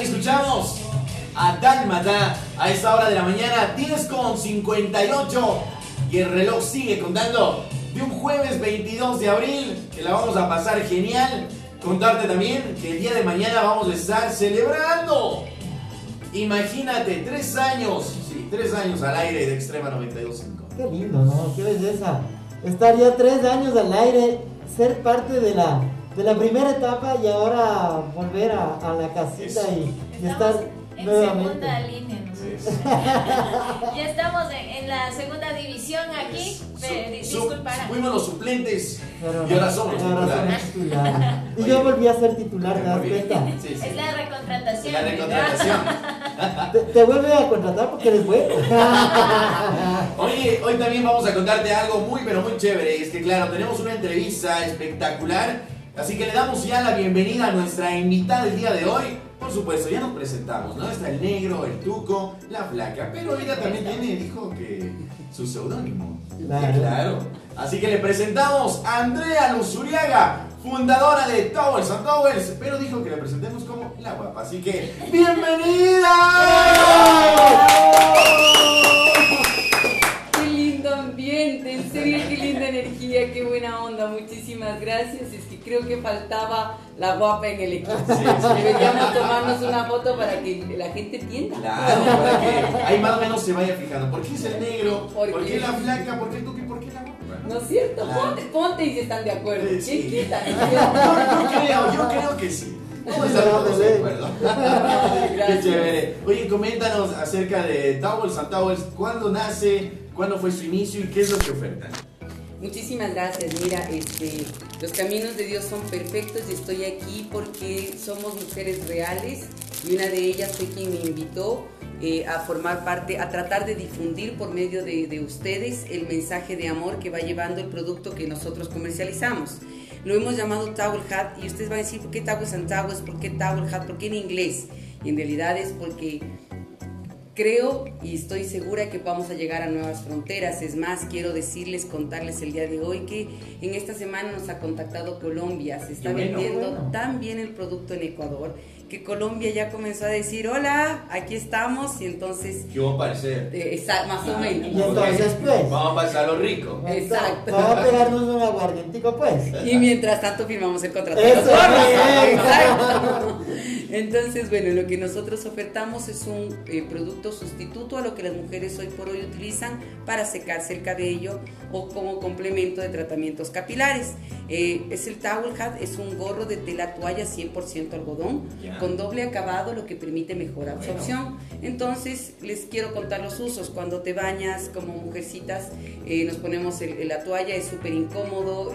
escuchamos a Dalmata a esta hora de la mañana, 10 con 58. Y el reloj sigue contando de un jueves 22 de abril, que la vamos a pasar genial. Contarte también que el día de mañana vamos a estar celebrando. Imagínate, tres años, sí, tres años al aire de Extrema 92.5. Qué lindo, ¿no? Qué belleza. Estar ya tres años al aire, ser parte de la, de la primera etapa y ahora volver a, a la casita y, y estar en nuevamente. segunda línea. ¿no? ya estamos en, en la segunda división aquí. Su- disculpara. fuimos los suplentes Pero y ahora somos titulares. somos titulares. Y Oye. yo volví a ser titular, ¿te das cuenta? Sí, sí. Es la recontratación. La recontratación. Te, te vuelve a contratar porque eres bueno. Oye, hoy también vamos a contarte algo muy, pero muy chévere. Es que, claro, tenemos una entrevista espectacular. Así que le damos ya la bienvenida a nuestra invitada del día de hoy. Por supuesto, ya nos presentamos, ¿no? Está el negro, el tuco, la flaca. Pero ella también tiene, dijo que su seudónimo. Claro. Claro. Así que le presentamos a Andrea Luzuriaga, fundadora de Towers and Towers. Pero dijo que le presentemos como la guapa. Así que, ¡bienvenida! Qué lindo ambiente, en serio, qué energía, qué buena onda, muchísimas gracias. Es que creo que faltaba la guapa en el equipo. Sí, sí. Deberíamos tomarnos una foto para que la gente entienda. Claro, para que ahí más o menos se vaya fijando. ¿Por qué es el negro? ¿Por ¿Por, qué? qué la flaca? ¿Por qué tú? ¿Por qué la guapa? ¿No es cierto? Claro. Ponte, ponte y si están de acuerdo. Sí, sí. ¿Quién quita? Yo, yo creo, yo creo que sí. A estar todos de acuerdo. Qué chévere. Oye, coméntanos acerca de Towels and Towels. ¿Cuándo nace? ¿Cuándo fue su inicio? ¿Y qué es lo que ofertan? Muchísimas gracias. Mira, este, los caminos de Dios son perfectos y estoy aquí porque somos mujeres reales y una de ellas fue quien me invitó eh, a formar parte, a tratar de difundir por medio de, de ustedes el mensaje de amor que va llevando el producto que nosotros comercializamos. Lo hemos llamado Towel Hat y ustedes van a decir, ¿por qué Towels and Towels? ¿Por qué Towel Hat? ¿Por qué en inglés? Y en realidad es porque Creo y estoy segura que vamos a llegar a nuevas fronteras. Es más, quiero decirles, contarles el día de hoy que en esta semana nos ha contactado Colombia. Se está bueno, vendiendo bueno. tan bien el producto en Ecuador que Colombia ya comenzó a decir, hola, aquí estamos. Y entonces, ¿Qué va a parecer? eh, más o menos. Y entonces, pues. Vamos a pasar lo rico. Exacto. Vamos a pegarnos un aguardientico, pues. Y mientras tanto firmamos el contrato. Eso. Exacto. Entonces, bueno, lo que nosotros ofertamos es un eh, producto sustituto a lo que las mujeres hoy por hoy utilizan para secarse el cabello o como complemento de tratamientos capilares. Eh, es el Towel Hat, es un gorro de tela toalla 100% algodón con doble acabado, lo que permite mejor absorción. Entonces, les quiero contar los usos. Cuando te bañas como mujercitas, eh, nos ponemos el- la toalla, es súper incómodo.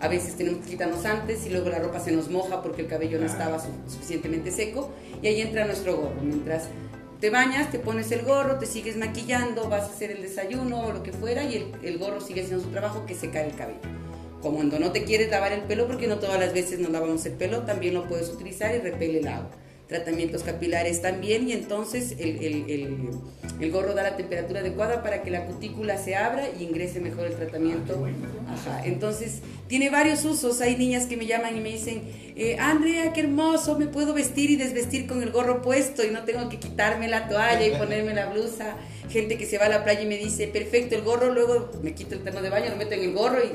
A veces tenemos que quitarnos antes y luego la ropa se nos moja porque el cabello no estaba su- suficientemente seco. Y ahí entra nuestro gorro. Mientras te bañas, te pones el gorro, te sigues maquillando, vas a hacer el desayuno o lo que fuera y el, el gorro sigue haciendo su trabajo que secar el cabello. Como cuando no te quieres lavar el pelo, porque no todas las veces nos lavamos el pelo, también lo puedes utilizar y repele el agua. Tratamientos capilares también, y entonces el, el- el- el gorro da la temperatura adecuada para que la cutícula se abra y ingrese mejor el tratamiento. Ajá, entonces tiene varios usos. Hay niñas que me llaman y me dicen, eh, Andrea, qué hermoso, me puedo vestir y desvestir con el gorro puesto y no tengo que quitarme la toalla y ponerme la blusa. Gente que se va a la playa y me dice, perfecto, el gorro, luego me quito el terno de baño, lo meto en el gorro y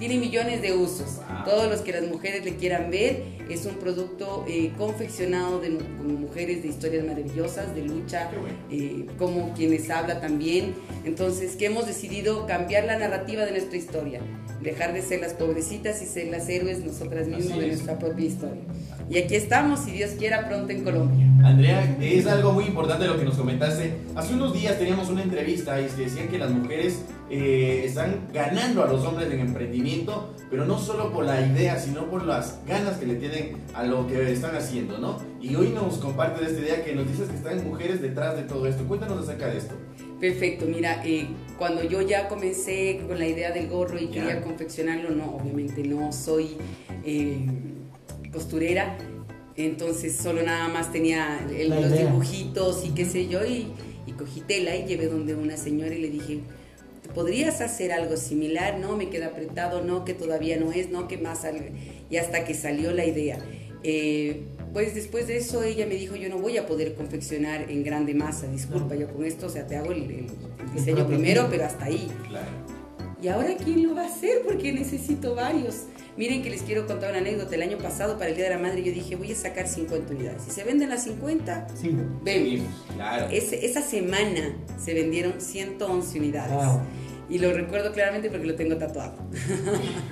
tiene millones de usos. Wow. Todos los que las mujeres le quieran ver, es un producto eh, confeccionado de con mujeres de historias maravillosas, de lucha, bueno. eh, como quienes habla también. Entonces, que hemos decidido cambiar la narrativa de nuestra historia, dejar de ser las pobrecitas y ser las héroes nosotras mismas Así de es. nuestra propia historia. Y aquí estamos, si Dios quiera, pronto en Colombia. Andrea, es algo muy importante lo que nos comentaste. Hace unos días teníamos una entrevista y se decían que las mujeres eh, están ganando a los hombres en emprendimiento, pero no solo por la idea, sino por las ganas que le tienen a lo que están haciendo, ¿no? Y hoy nos comparte de esta idea que nos dices que están mujeres detrás de todo esto. Cuéntanos acerca de esto. Perfecto, mira, eh, cuando yo ya comencé con la idea del gorro y Ya. quería confeccionarlo, no, obviamente no soy eh, costurera, entonces solo nada más tenía el- los idea. dibujitos y qué sé yo, y, y cogí tela y llevé donde una señora y le dije, ¿podrías hacer algo similar? No, me queda apretado, no, que todavía no es, no, que más, al-". y hasta que salió la idea. Eh, pues después de eso ella me dijo, yo no voy a poder confeccionar en grande masa, disculpa, yo con esto, o sea, te hago el, el diseño primero, pero hasta ahí. Claro. ¿Y ahora quién lo va a hacer? Porque necesito varios. Miren que les quiero contar una anécdota. El año pasado, para el Día de la Madre, yo dije, voy a sacar 50 unidades. Si se venden las 50, Sí. vemos. Claro. Ese- esa semana se vendieron 111 unidades. Wow. Y lo recuerdo claramente porque lo tengo tatuado.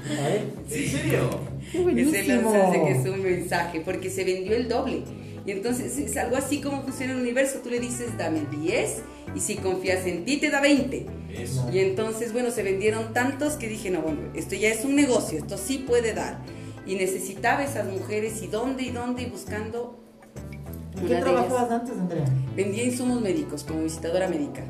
Ver. ¿En serio? Es un mensaje, porque se vendió el doble. Y entonces es algo así como funciona el universo. Tú le dices, dame 10, y si confías en ti, te da 20. Eso. Y entonces, bueno, se vendieron tantos que dije, no, bueno, esto ya es un negocio, esto sí puede dar. Y necesitaba esas mujeres, y dónde, y dónde, y buscando. ¿En Una qué trabajabas antes, Andrea? Vendía insumos médicos como visitadora médica.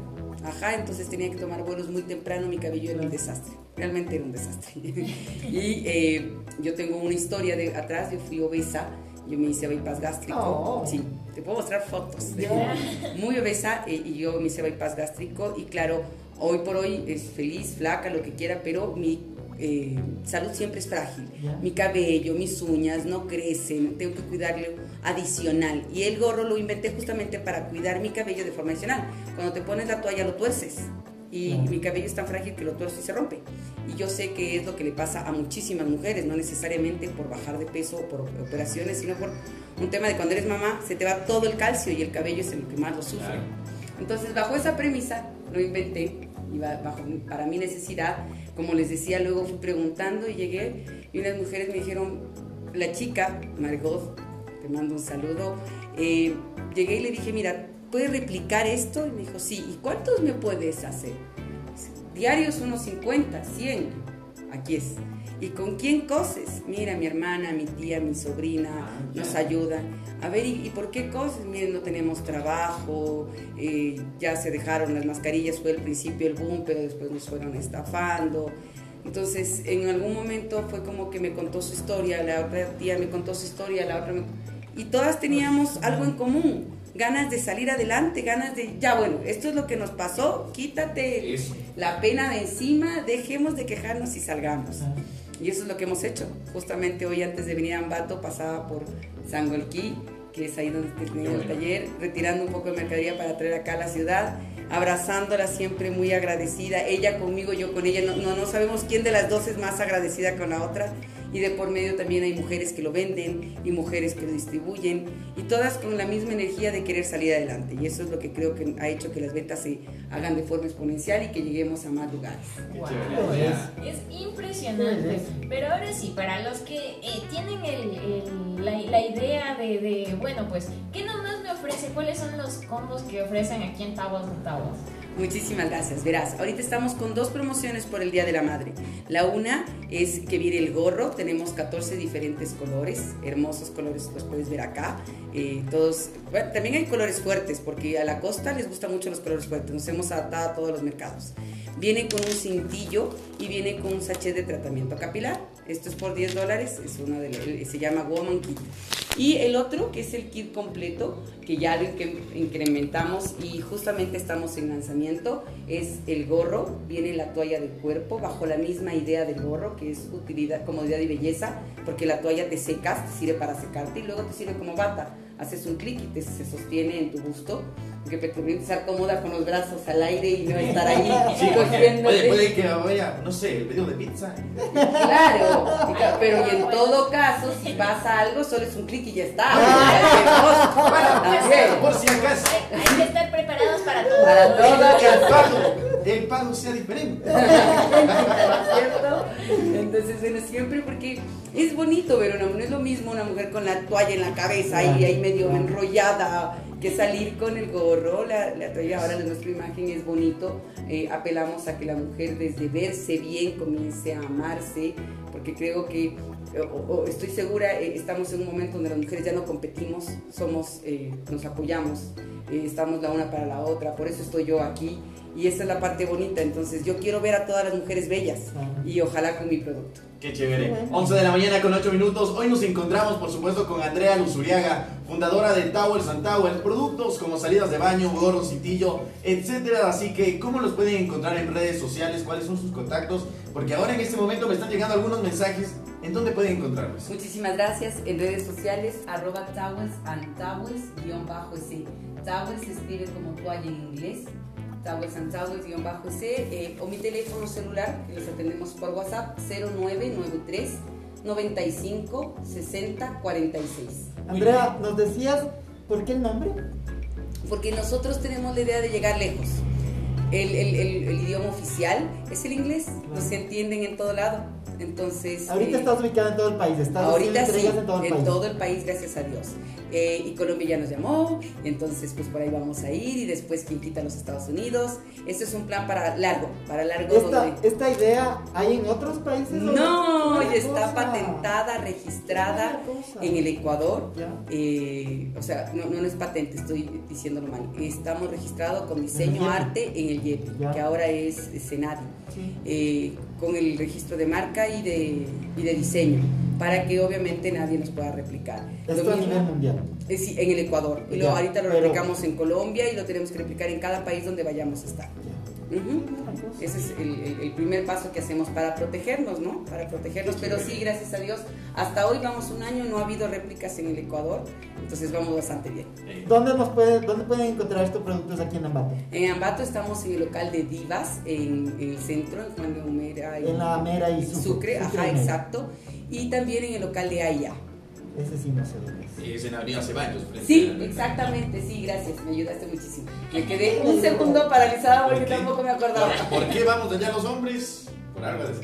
Ajá, entonces tenía que tomar vuelos muy temprano, mi cabello era un desastre, realmente era un desastre. y eh, yo tengo una historia de atrás, yo fui obesa, yo me hice bypass gástrico. Oh. Sí, te puedo mostrar fotos. Ya. Muy obesa eh, y yo me hice bypass gástrico y claro, hoy por hoy es feliz, flaca, lo que quiera, pero mi eh, salud siempre es frágil. Ya. Mi cabello, mis uñas no crecen, tengo que cuidarlo adicional. Y el gorro lo inventé justamente para cuidar mi cabello de forma adicional. Cuando te pones la toalla lo tuerces. Y mi cabello es tan frágil que lo tuerzo y se rompe. Y yo sé que es lo que le pasa a muchísimas mujeres, no necesariamente por bajar de peso o por operaciones, sino por un tema de cuando eres mamá, se te va todo el calcio y el cabello es el que más lo sufre. Claro. Entonces, bajo esa premisa, lo inventé y ba- bajo para mi necesidad, como les decía, luego fui preguntando y llegué y unas mujeres me dijeron, la chica, Margot, te mando un saludo, eh, llegué y le dije, mira, ¿puedes replicar esto? Y me dijo, sí, ¿y cuántos me puedes hacer? Diarios unos 50, 100, aquí es. ¿Y con quién coses? Mira, mi hermana, mi tía, mi sobrina Ah, nos ayudan. A ver, ¿y, y por qué coses? Miren, no tenemos trabajo, eh, ya se dejaron las mascarillas, fue al principio el boom, pero después nos fueron estafando. Entonces, en algún momento fue como que me contó su historia, la otra tía me contó su historia, la otra me... Y todas teníamos algo en común, ganas de salir adelante, ganas de, ya bueno, esto es lo que nos pasó, quítate Eso. la pena de encima, dejemos de quejarnos y salgamos. Y eso es lo que hemos hecho. Justamente hoy antes de venir a Ambato pasaba por Sangolquí, que es ahí donde tenía el taller, retirando un poco de mercadería para traer acá a la ciudad, abrazándola siempre muy agradecida, ella conmigo, yo con ella, no, no, no sabemos quién de las dos es más agradecida con la otra. Y de por medio también hay mujeres que lo venden y mujeres que lo distribuyen y todas con la misma energía de querer salir adelante. Y eso es lo que creo que ha hecho que las ventas se hagan de forma exponencial y que lleguemos a más lugares. Qué Wow. Andrea. Es impresionante. Pero ahora sí, para los que eh, tienen el- el- la, la idea de, de, bueno, pues, ¿qué nomás me ofrece? ¿Cuáles son los combos que ofrecen aquí en Tabos de Tabos? Muchísimas gracias. Verás, ahorita estamos con dos promociones por el Día de la Madre. La una es que viene el gorro, tenemos 14 diferentes colores, hermosos colores, los puedes ver acá. Eh, todos, bueno, también hay colores fuertes, porque a la costa les gustan mucho los colores fuertes, nos hemos adaptado a todos los mercados. Viene con un cintillo y viene con un sachet de tratamiento capilar. Esto es por 10 dólares, es una de la- se llama Woman Kit. Y el otro, que es el kit completo, que ya lo incre- incrementamos y justamente estamos en lanzamiento, es el gorro, viene la toalla de cuerpo, bajo la misma idea del gorro, que es utilidad, comodidad y belleza, porque la toalla te secas, te sirve para secarte y luego te sirve como bata. Haces un clic y te, se sostiene en tu busto, que te permite estar cómoda con los brazos al aire y no estar ahí Sí, porque cogiéndote. puede, puede que vaya, no sé, el pedido de pizza. Claro, pero y en todo caso, si pasa algo, solo es un clic y ya está. También. Por si acaso. Hay, hay que estar preparados para todo. Para todo. El pago sea diferente. ¿cierto? Entonces, bueno, siempre porque es bonito ver una no es lo mismo una mujer con la toalla en la cabeza y ahí medio enrollada que salir con el gorro, la, la toalla ahora de nuestra imagen es bonito, Eh, apelamos a que la mujer desde verse bien comience a amarse, porque creo que, o- o estoy segura, eh, estamos en un momento donde las mujeres ya no competimos, somos, eh, nos apoyamos, eh, estamos la una para la otra, por eso estoy yo aquí Y esa es la parte bonita. Entonces yo quiero ver a todas las mujeres bellas y ojalá con mi producto. Qué chévere. 11 de la mañana con 8 minutos. Hoy nos encontramos, por supuesto, con Andrea Luzuriaga, fundadora de Towers and Towers, productos como salidas de baño, gorro, citillo, etcétera. Así que, ¿cómo los pueden encontrar en redes sociales? ¿Cuáles son sus contactos? Porque ahora en este momento me están llegando algunos mensajes. ¿En dónde pueden encontrarlos? Muchísimas gracias. En redes sociales, arroba Towers and Towers, guion bajo ese. Towers se escribe como toalla en inglés. Towers and Towers, guion bajo ese. Eh, o mi teléfono celular, que los atendemos por WhatsApp, 0993 95 60 46. Andrea, nos decías, ¿por qué el nombre? Porque nosotros tenemos la idea de llegar lejos. El, el, el, el idioma oficial es el inglés, no se entienden en todo lado. Entonces. Ahorita eh, estás ubicada en todo el país, estás ahorita sí, en, todo el, en país. todo el país, gracias a Dios. Eh, y Colombia ya nos llamó, entonces pues por ahí vamos a ir y después quien quita los Estados Unidos. Este es un plan para largo, para largo. ¿Esta, donde... ¿esta idea hay en otros países? No, ya está patentada, registrada en el Ecuador. Eh, o sea, no, no, es patente, estoy diciéndolo mal. Estamos registrados con diseño arte en el YEPI, que ahora es Senadi, sí. eh, con el registro de marca y de, y de diseño para que obviamente nadie nos pueda replicar. Esto a nivel mundial. Eh, sí, en el Ecuador. Y lo, ahorita lo replicamos en Colombia y lo tenemos que replicar en cada país donde vayamos a estar. Uh -huh. Ese es el, el, el, primer paso que hacemos para protegernos, ¿no? Para protegernos, pero sí, gracias a Dios, hasta hoy vamos un año, no ha habido réplicas en el Ecuador, entonces vamos bastante bien. ¿Dónde, nos puede, dónde pueden encontrar estos productos aquí en Ambato? En Ambato estamos en el local de Divas, en, en el centro, en Juan de Humera. En la Mera y Sucre. Sucre ajá, Sucre exacto. Y también en el local de Aya. Ese sí no sé dónde es. en Avenida Ceballos. Sí, exactamente, sí, gracias, me ayudaste muchísimo. Me quedé un segundo paralizada porque ¿Por tampoco me acordaba. ¿Por, ¿Por qué vamos allá los hombres? Por algo de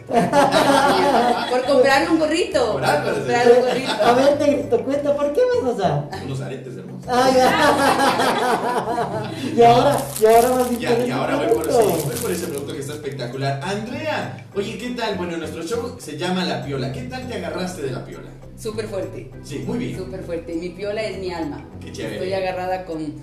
Por comprar un gorrito. Por algo de comprar un gorrito. A ver, Negrito, cuenta, ¿por qué vas allá? Unos aretes hermosos. Ah, ya. y ahora, y ahora vas Ya, y ahora voy por, ese, voy por ese producto que está espectacular. Andrea, oye, ¿qué tal? Bueno, nuestro show se llama La Piola. ¿Qué tal te agarraste de La Piola? Súper fuerte. Sí, muy bien. Súper fuerte. Mi piola es mi alma. Qué chévere. Estoy agarrada con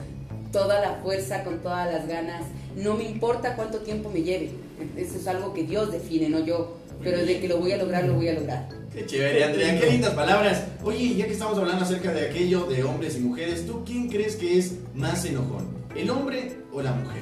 toda la fuerza, con todas las ganas. No me importa cuánto tiempo me lleve. Eso es algo que Dios define, no yo. Pero de que lo voy a lograr, lo voy a lograr. Qué chévere, Andrea, qué lindas palabras. Oye, ya que estamos hablando acerca de aquello de hombres y mujeres, ¿tú quién crees que es más enojón? ¿El hombre o la mujer?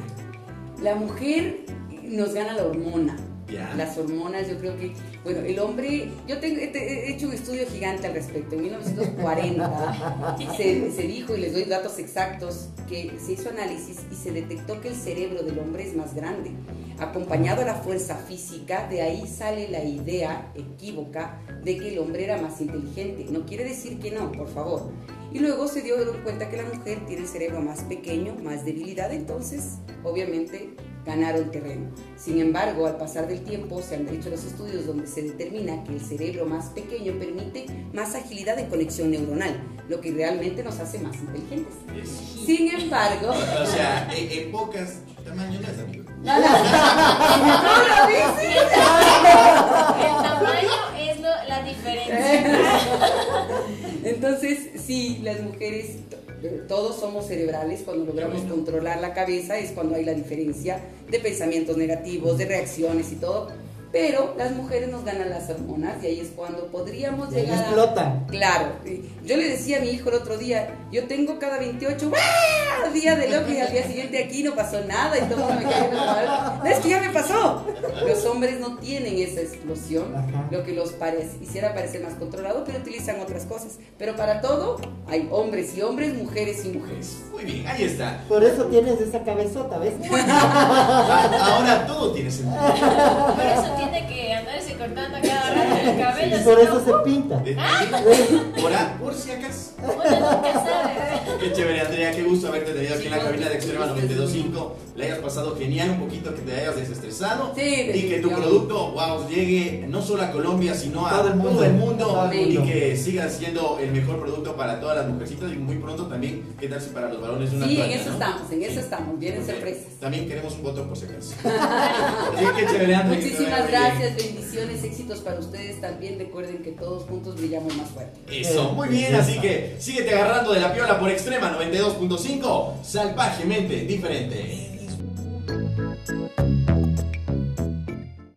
La mujer nos gana la hormona. Ya. Las hormonas, yo creo que, bueno, el hombre, yo tengo, he hecho un estudio gigante al respecto. En 1940 se, se dijo, y les doy datos exactos, que se hizo análisis y se detectó que el cerebro del hombre es más grande. Acompañado a la fuerza física, de ahí sale la idea equívoca de que el hombre era más inteligente. No quiere decir que no, por favor. Y luego se dio cuenta que la mujer tiene el cerebro más pequeño, más debilidad, entonces obviamente ganaron terreno. Sin embargo, al pasar del tiempo se han hecho los estudios donde se determina que el cerebro más pequeño permite más agilidad de conexión neuronal, lo que realmente nos hace más inteligentes. Es- Sin embargo, O sea, en, pocas. No, no, no lo dices. El tamaño es lo- la diferencia. Entonces, sí, las mujeres, todos somos cerebrales, cuando logramos controlar la cabeza es cuando hay la diferencia de pensamientos negativos, de reacciones y todo. Pero las mujeres nos ganan las hormonas y ahí es cuando podríamos llegar a... explotan. Claro, yo le decía a mi hijo el otro día, yo tengo cada 28, ¡guau! Día de loco y al día siguiente aquí no pasó nada y todo el mundo me cae algo. No, es que ya me pasó. Los hombres no tienen esa explosión, Ajá. lo que los parece, hiciera parecer más controlado, pero utilizan otras cosas. Pero para todo hay hombres y hombres, mujeres y mujeres. Muy bien, ahí está. Por eso tienes esa cabezota, ¿ves? Ah, Ahora todo tiene sentido. Por eso tiene que andarse cortando a cada rato el cabello. Y por eso no, se pinta. De- Por, por si acaso. Uno nunca sabe. Qué chévere, Andrea, qué gusto haberte tenido aquí en la cabina de Extrema qué gusto. 92.5. Le hayas pasado genial, un poquito que te hayas desestresado. Sí, y que tu producto, wow, llegue no solo a Colombia, sino a Todo el mundo. todo el mundo. Todo el Y mundo. que siga siendo el mejor producto para todas las mujercitas. Y muy pronto también, ¿qué tal si para los varones una Sí, en eso no? estamos, en eso estamos, vienen sorpresas. También queremos un voto por si acaso. Sí, qué chévere, Andrea, Muchísimas bien. gracias, bendiciones, éxitos para ustedes también. Recuerden que todos juntos brillamos más fuerte. Eso, muy bien, así que síguete agarrando de la piola por Extrema 92.5, salvajemente diferente.